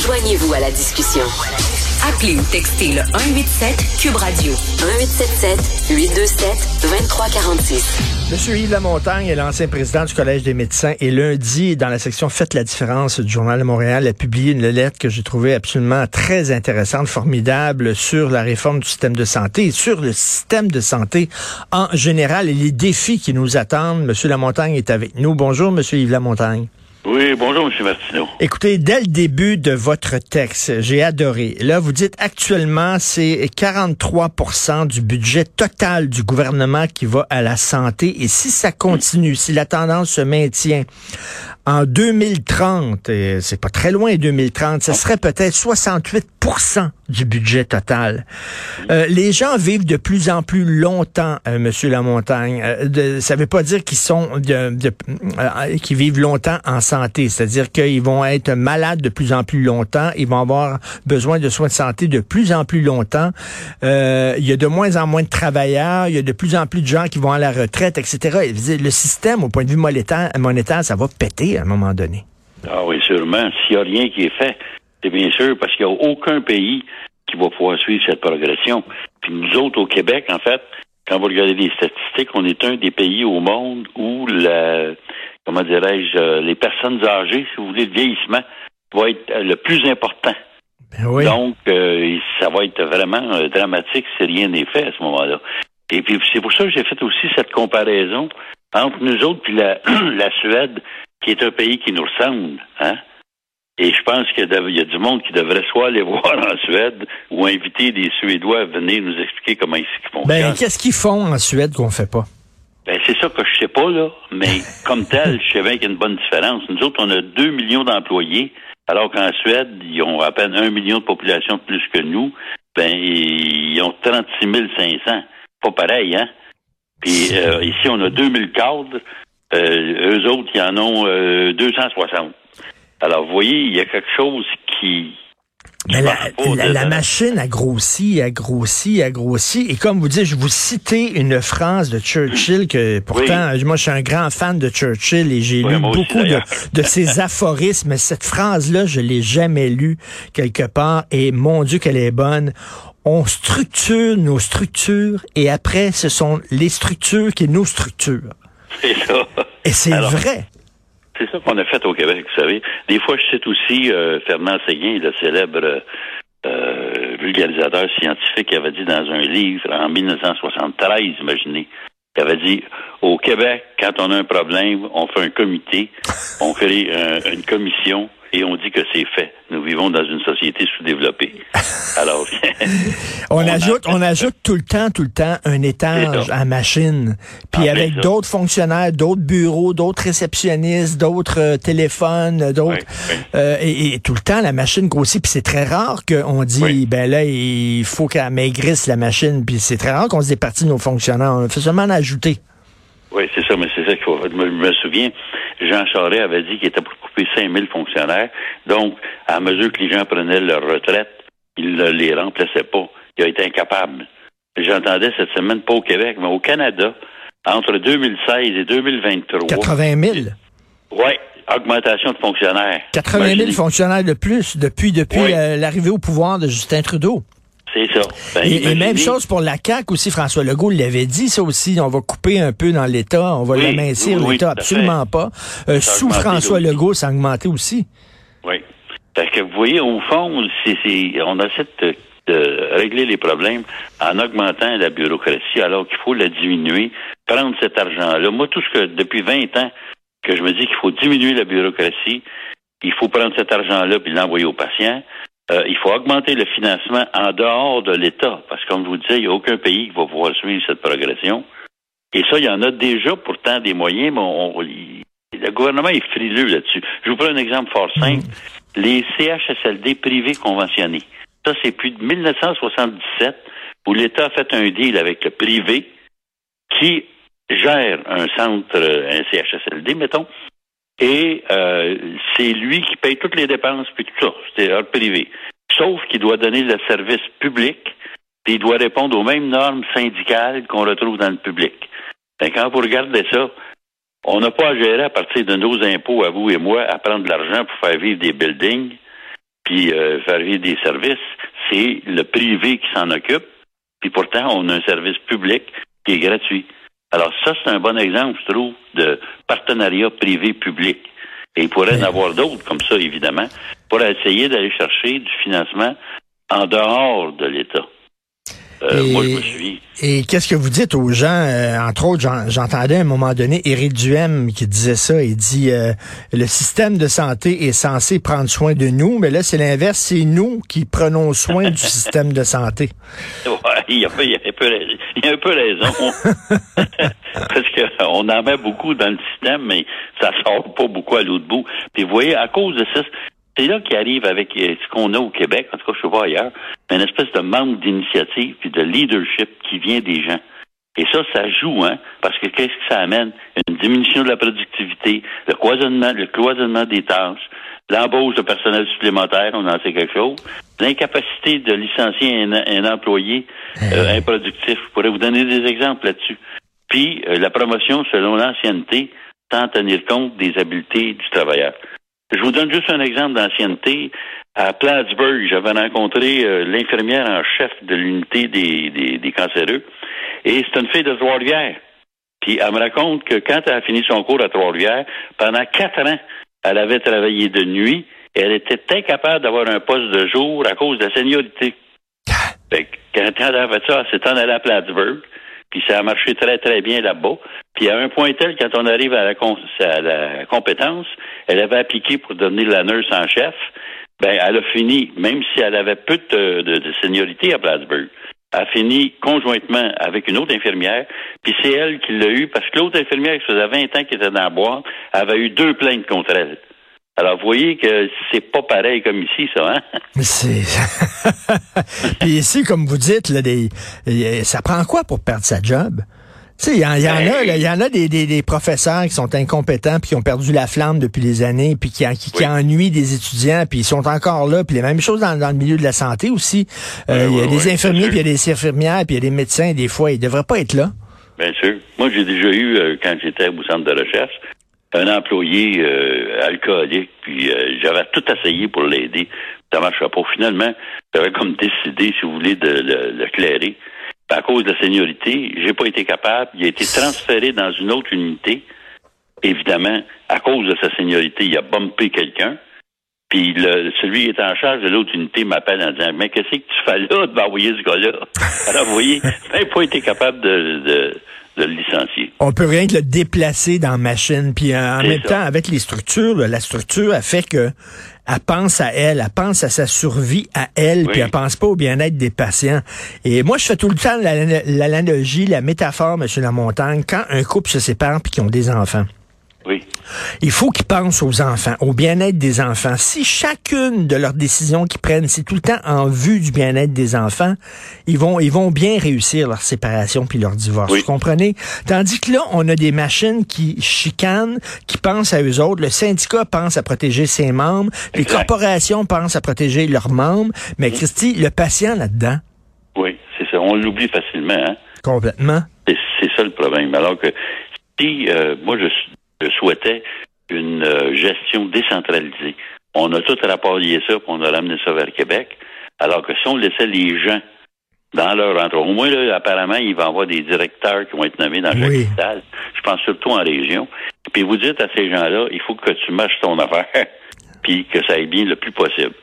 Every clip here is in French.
Joignez-vous à la discussion. Appelez ou textez le 187 Cube Radio 1877 827 2346. Monsieur Yves Lamontagne est l'ancien président du Collège des médecins et lundi, dans la section Faites la différence du Journal de Montréal, a publié une lettre que j'ai trouvée absolument très intéressante, formidable sur la réforme du système de santé et sur le système de santé en général et les défis qui nous attendent. Monsieur Lamontagne est avec nous. Bonjour, Monsieur Yves Lamontagne. Oui, bonjour, M. Martineau. Écoutez, dès le début de votre texte, j'ai adoré. Là, vous dites actuellement, c'est 43% du budget total du gouvernement qui va à la santé. Et si ça continue, si la tendance se maintient, en 2030, et c'est pas très loin 2030, ce serait peut-être 68% du budget total. Euh, les gens vivent de plus en plus longtemps, euh, Monsieur Lamontagne. Euh, ça veut pas dire qu'ils sont de, de euh, qu'ils vivent longtemps en santé, c'est-à-dire qu'ils vont être malades de plus en plus longtemps, ils vont avoir besoin de soins de santé de plus en plus longtemps. Euh, il y a de moins en moins de travailleurs, il y a de plus en plus de gens qui vont à la retraite, etc. Le système, au point de vue monétaire, monétaire ça va péter à un moment donné. Ah oui, sûrement. S'il n'y a rien qui est fait, c'est bien sûr parce qu'il n'y a aucun pays qui va pouvoir suivre cette progression. Puis nous autres, au Québec, en fait, quand vous regardez les statistiques, on est un des pays au monde où la, comment dirais-je, euh, les personnes âgées, si vous voulez, le vieillissement va être le plus important. Ben oui. Donc, euh, ça va être vraiment euh, dramatique si rien n'est fait à ce moment-là. Et puis, c'est pour ça que j'ai fait aussi cette comparaison entre nous autres puis la, la Suède, qui est un pays qui nous ressemble. Hein? Et je pense qu'il y, a du monde qui devrait soit aller voir en Suède ou inviter des Suédois à venir nous expliquer comment ils font. Ben, qu'est-ce qu'ils font en Suède qu'on fait pas? Ben, c'est ça que je sais pas, là. Mais comme tel, je sais bien qu'il y a une bonne différence. Nous autres, on a 2 millions d'employés, alors qu'en Suède, ils ont à peine 1 million de population de plus que nous. Ben, ils ont 36 500. Pas pareil, hein? Puis euh, ici, on a 2000 cadres. Euh, eux autres, ils en ont euh, 260. Alors, vous voyez, il y a quelque chose qui... Mais la, la, la, machine a grossi, a grossi, a grossi. Et comme vous dites, je vous citais une phrase de Churchill que pourtant, oui. moi, je suis un grand fan de Churchill et j'ai oui, lu beaucoup aussi, de, de ses aphorismes. Cette phrase-là, je l'ai jamais lue quelque part et mon Dieu qu'elle est bonne. On structure nos structures et après, ce sont les structures qui nous structurent. C'est ça. Et c'est vrai. C'est ça qu'on a fait au Québec, vous savez. Des fois, je cite aussi euh, Fernand Séguin, le célèbre euh, vulgarisateur scientifique, qui avait dit dans un livre en 1973, imaginez, qui avait dit au Québec, quand on a un problème, on fait un comité, on crée un, une commission et on dit que c'est fait. Nous vivons dans une société sous-développée. Alors, on, on, ajoute, on ajoute tout le temps, tout le temps un étage à machine, puis ah, avec d'autres fonctionnaires, d'autres bureaux, d'autres réceptionnistes, d'autres euh, téléphones, d'autres, oui, oui. euh, et, et, tout le temps la machine grossit. Puis c'est très rare qu'on dit, oui. ben là, il faut qu'elle maigrisse la machine. Puis c'est très rare qu'on se départit de nos fonctionnaires. On fait seulement en ajouter. Oui, c'est ça, mais c'est ça qu'il faut. Je me souviens, Jean Charest avait dit qu'il était pour couper 5000 fonctionnaires. Donc, à mesure que les gens prenaient leur retraite, il ne les remplaçait pas. Il a été incapable. J'entendais cette semaine, pas au Québec, mais au Canada, entre 2016 et 2023. 80 000? Oui, augmentation de fonctionnaires. 80 000 Imaginez. fonctionnaires de plus depuis, depuis oui. euh, l'arrivée au pouvoir de Justin Trudeau. C'est ça. Ben, et, et, même chose pour la CAQ aussi, François Legault l'avait dit, ça aussi, on va couper un peu dans l'État, on va oui, l'amincir oui, l'État, absolument pas. Euh, sous François Legault, ça a augmenté aussi. Oui. Parce que vous voyez, au fond, c'est, on essaie de, de, régler les problèmes en augmentant la bureaucratie alors qu'il faut la diminuer, prendre cet argent-là. Moi, tout ce que, depuis 20 ans, que je me dis qu'il faut diminuer la bureaucratie, il faut prendre cet argent-là puis l'envoyer aux patients. Euh, il faut augmenter le financement en dehors de l'État, parce que comme je vous disais, il n'y a aucun pays qui va pouvoir suivre cette progression. Et ça, il y en a déjà pourtant des moyens, mais on, le gouvernement est frileux là-dessus. Je vous prends un exemple fort simple. Mmh. Les CHSLD privés conventionnés. Ça, c'est depuis 1977 où l'État a fait un deal avec le privé qui gère un centre, un CHSLD, mettons, et euh, c'est lui qui paye toutes les dépenses puis tout ça. C'est hors privé. Sauf qu'il doit donner le service public, puis il doit répondre aux mêmes normes syndicales qu'on retrouve dans le public. Quand vous regardez ça, on n'a pas à gérer à partir de nos impôts, à vous et moi, à prendre de l'argent pour faire vivre des buildings. puis faire vivre des services, c'est le privé qui s'en occupe, puis pourtant, on a un service public qui est gratuit. Alors ça, c'est un bon exemple, je trouve, de partenariat privé-public. Et il pourrait en avoir d'autres comme ça, évidemment, pour essayer d'aller chercher du financement en dehors de l'État. Euh, et, moi, je me suis. Et qu'est-ce que vous dites aux gens? Euh, entre autres, j'entendais à un moment donné Éric Duhem qui disait ça. Il dit euh, le système de santé est censé prendre soin de nous, mais là, c'est l'inverse. C'est nous qui prenons soin du système de santé. Ouais, il y a, il y a un peu, il y a un peu raison. Parce qu'on en met beaucoup dans le système, mais ça sort pas beaucoup à l'autre bout. Puis vous voyez, à cause de ça, c'est là qui arrive avec euh, ce qu'on a au Québec, en tout cas je sais pas ailleurs, une espèce de manque d'initiative puis de leadership qui vient des gens. Et ça, ça joue, hein, parce que qu'est-ce que ça amène? Une diminution de la productivité, le cloisonnement, le cloisonnement des tâches, l'embauche de personnel supplémentaire, on en sait quelque chose, l'incapacité de licencier un, employé euh, improductif. Je pourrais vous donner des exemples là-dessus. Puis euh, la promotion selon l'ancienneté, sans tenir compte des habiletés du travailleur. Je vous donne juste un exemple d'ancienneté. À Plattsburgh, j'avais rencontré euh, l'infirmière en chef de l'unité des, des, des, cancéreux. Et c'est une fille de Trois-Rivières. Puis elle me raconte que quand elle a fini son cours à Trois-Rivières, pendant quatre ans, elle avait travaillé de nuit et elle était incapable d'avoir un poste de jour à cause de la seniorité. Fait quand elle a fait ça, elle s'est en allée à Plattsburgh. Puis ça a marché très, très bien là-bas. Puis à un point tel, quand on arrive à la, à la compétence, elle avait appliqué pour devenir la nurse en chef. Ben, elle a fini, même si elle avait peu de, de, seniorité à Plattsburgh, a fini conjointement avec une autre infirmière, puis c'est elle qui l'a eu, parce que l'autre infirmière qui faisait 20 ans qui était dans la boîte, avait eu deux plaintes contre elle. Alors, vous voyez que c'est pas pareil comme ici, ça, hein? C'est. Puis ici, comme vous dites, là, des... ça prend quoi pour perdre sa job? Tu sais, il y, en a, il y en a des, des, des, professeurs qui sont incompétents puis qui ont perdu la flamme depuis des années puis qui, qui, ennuient des étudiants puis ils sont encore là puis les mêmes choses dans, dans le milieu de la santé aussi. Euh, il y a des infirmiers puis il y a des infirmières puis il y a des médecins des fois ils devraient pas être là. Bien sûr. Moi j'ai déjà eu euh, quand j'étais au centre de recherche un employé euh, alcoolique, puis euh, j'avais tout essayé pour l'aider. Ça marchait pas. Finalement, j'avais comme décidé, si vous voulez, de le, clairer. À cause de la seniorité, j'ai pas été capable. Il a été transféré dans une autre unité. Évidemment, à cause de sa seniorité, il a bumpé quelqu'un. Puis le, celui qui est en charge de l'autre unité m'appelle en disant Mais qu'est-ce que tu fais là de m'envoyer ce gars-là? Alors, vous voyez, j'ai pas été capable de de le licencier. On peut rien que le déplacer dans la machine. Puis euh, en même temps, avec les structures, la structure a fait que elle pense à elle, elle pense à sa survie à elle, puis elle pense pas au bien-être des patients. Et moi, je fais tout le temps l'analogie, la métaphore, Monsieur Lamontagne, quand un couple se sépare puis qu'ils ont des enfants. Oui. Il faut qu'ils pensent aux enfants, au bien-être des enfants. Si chacune de leurs décisions qu'ils prennent, c'est tout le temps en vue du bien-être des enfants, ils vont, ils vont bien réussir leur séparation puis leur divorce. Vous comprenez? Tandis que là, on a des machines qui chicanent, qui pensent à eux autres. Le syndicat pense à protéger ses membres. Les corporations pensent à protéger leurs membres. Mais mm. Christy, le patient là-dedans. Oui, c'est ça. On l'oublie facilement. Hein? Complètement. C'est ça le problème. Alors que si, euh, moi, je suis je souhaitais une euh, gestion décentralisée. On a tout rapporté ça, puis on a ramené ça vers Québec. Alors que si on laissait les gens dans leur endroit, au moins, là, apparemment, il va y avoir des directeurs qui vont être nommés dans chaque hôpital. Je pense surtout en région. Puis vous dites à ces gens-là, il faut que tu marches ton affaire, puis que ça aille bien le plus possible.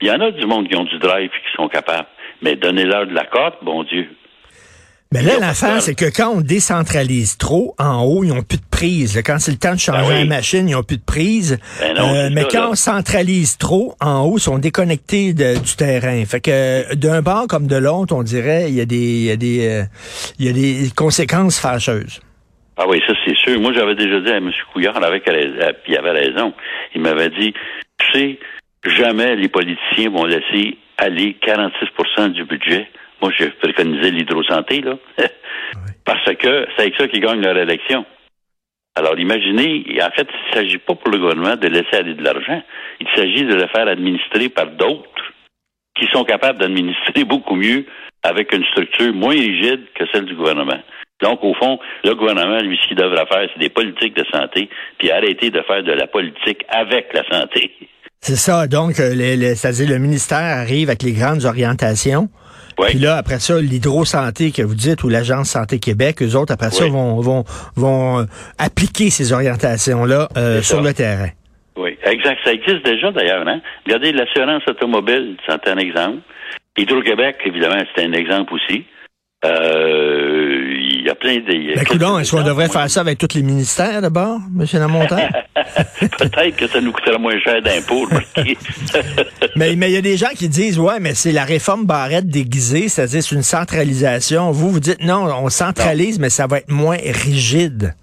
Il y en a du monde qui ont du drive et qui sont capables. Mais donnez-leur de la cote, bon Dieu. Mais là, l'affaire, c'est que quand on décentralise trop, en haut, ils n'ont plus de prise. Quand c'est le temps de changer la ben machine, ils n'ont plus de prise. Ben euh, mais quand on centralise trop, en haut, ils sont déconnectés du terrain. Fait que d'un bord comme de l'autre, on dirait, il y a des, il y a des, euh, il y a des conséquences fâcheuses. Ah oui, ça c'est sûr. Moi, j'avais déjà dit à M. Couillard, avec, il avait raison. Il m'avait dit, tu sais, jamais les politiciens vont laisser aller 46% du budget moi, je préconisais l'hydrosanté, là. Parce que c'est avec ça qu'ils gagnent leur élection. Alors, imaginez, en fait, il ne s'agit pas pour le gouvernement de laisser aller de l'argent. Il s'agit de le faire administrer par d'autres qui sont capables d'administrer beaucoup mieux avec une structure moins rigide que celle du gouvernement. Donc, au fond, le gouvernement, lui, ce qu'il devrait faire, c'est des politiques de santé, puis arrêter de faire de la politique avec la santé. C'est ça. Donc, euh, les, les- c'est-à-dire le ministère arrive avec les grandes orientations. Oui. Puis là, après ça, l'hydro-santé que vous dites ou l'Agence Santé Québec, eux autres, après ça, vont, vont, vont euh, appliquer ces orientations-là euh, sur le terrain. Oui, exact. Ça existe déjà d'ailleurs. Hein? Regardez l'assurance automobile, c'est un exemple. Hydro-Québec, évidemment, c'est un exemple aussi. Euh, Il y a plein de. il y a Ben, coudonc, est-ce qu'on devrait faire ça avec tous les ministères d'abord, M. Lamontagne? Peut-être que ça nous coûtera moins cher d'impôts. mais mais il y a des gens qui disent, ouais, mais c'est la réforme Barrette déguisée, c'est-à-dire c'est une centralisation. Vous, vous dites, non, on centralise, mais ça va être moins rigide.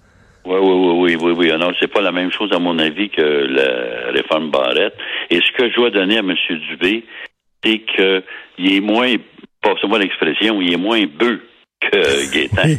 Oui, oui, oui, oui, oui, oui. Non, c'est pas la même chose à mon avis que la réforme Barrette. Et ce que je dois donner à M. Dubé, c'est que il est moins, passez-moi l'expression, il est moins bœuf que Gaétan.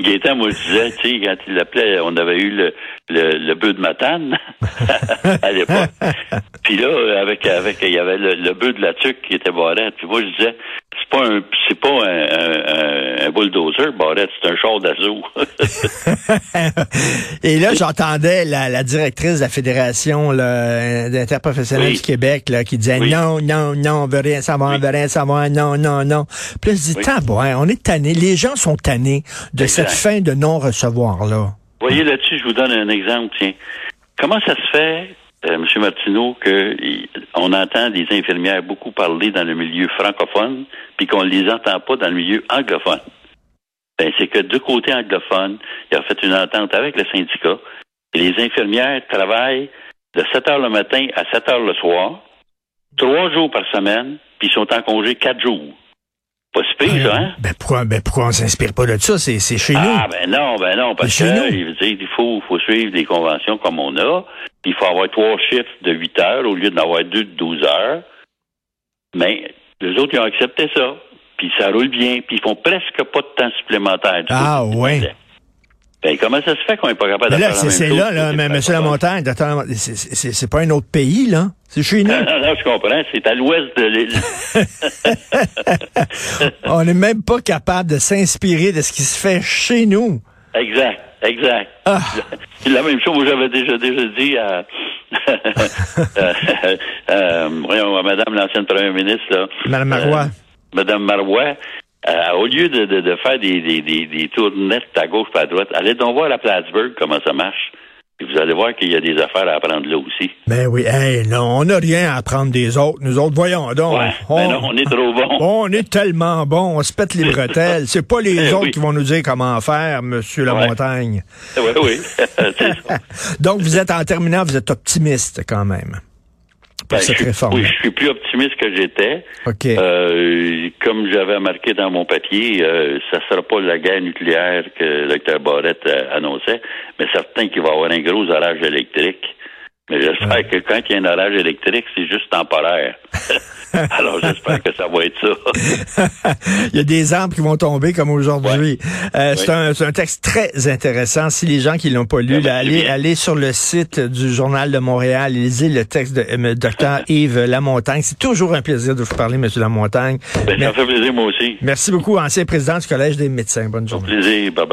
Gaétan, moi, je disais, tu sais, quand il l'appelait, on avait eu le, le, le bœuf de Matane à l'époque. Puis là, avec, avec, il y avait le, le bœuf de la tuque qui était Barrette. Puis moi, je disais, c'est pas un, c'est pas un, un, un- bulldozer, Barrette, c'est un char d'assaut. Et là, j'entendais la, la directrice de la Fédération là, d'interprofessionnels Oui. du Québec là, qui disait Oui. non, non, non, on veut rien savoir, on Oui. veut rien savoir, non, non, non. Puis là, je dis, on est tanné, les gens sont tannés de Exact. cette fin de non-recevoir-là. voyez, là-dessus, je vous donne un exemple, tiens. Comment ça se fait, euh, M. Martineau, que y- on entend des infirmières beaucoup parler dans le milieu francophone, puis qu'on ne les entend pas dans le milieu anglophone? Ben, c'est que du côté anglophone, il a fait une entente avec le syndicat, et les infirmières travaillent de 7 heures le matin à 7 heures le soir, trois jours par semaine, puis sont en congé quatre jours. Pas si pire, ça, hein? Ben pourquoi, ben pourquoi on s'inspire pas de ça? C'est, c'est chez nous. Ah ben non, ben non, parce Chez que nous. il veut dire, il faut, faut suivre les conventions comme on a. Il faut avoir trois chiffres de 8 heures au lieu d'en avoir deux de 12 heures. Mais les autres, ils ont accepté ça. Puis ça roule bien. Puis ils font presque pas de temps supplémentaire. du Ah, du ouais. Ben, comment ça se fait qu'on n'est pas capable de là, faire c'est, là, là, mais, francophone? Lamontagne, c'est, pas un autre pays, là? C'est chez nous? Non, non, non, je comprends. C'est à l'ouest de l'île. on n'est même pas capable de s'inspirer de ce qui se fait chez nous. Exact, exact. Ah. C'est la même chose que j'avais déjà déjà dit à, euh, euh, voyons, à Madame l'ancienne première ministre. Là, Madame Marois. Euh, Madame Marois, euh, au lieu de, de, de faire des, des, des, des tournettes à gauche et à droite, allez donc voir à Plattsburgh comment ça marche. Et vous allez voir qu'il y a des affaires à apprendre là aussi. Ben oui, hey, non, on n'a rien à apprendre des autres. Nous autres, voyons donc. Ouais, on, ben non, on est trop bon. on est tellement bon, on se pète les bretelles. C'est pas les Eh autres oui. qui vont nous dire comment faire, Monsieur Lamontagne. Oui, oui. Ça. Donc, vous êtes, en terminant, vous êtes optimiste quand même pour Ben, cette je suis, réforme. Oui, je suis plus optimiste que j'étais. Euh, comme j'avais marqué dans mon papier, euh, ça sera pas la guerre nucléaire que le docteur Barrette euh, annonçait, mais certain qu'il va y avoir un gros orage électrique. Mais j'espère que quand il y a un orage électrique, c'est juste temporaire. Alors j'espère que ça va être ça. Il y a des arbres qui vont tomber comme aujourd'hui. Euh, C'est Oui. un, c'est un texte très intéressant. Si les gens qui l'ont pas lu, là, allez, sur le site du Journal de Montréal, lisez le texte de euh, Dr Yves Lamontagne. C'est toujours un plaisir de vous parler, Monsieur Lamontagne. Ben, ça me fait plaisir moi aussi. Merci beaucoup, ancien président du Collège des médecins. Bonne journée. Plaisir, bye bye.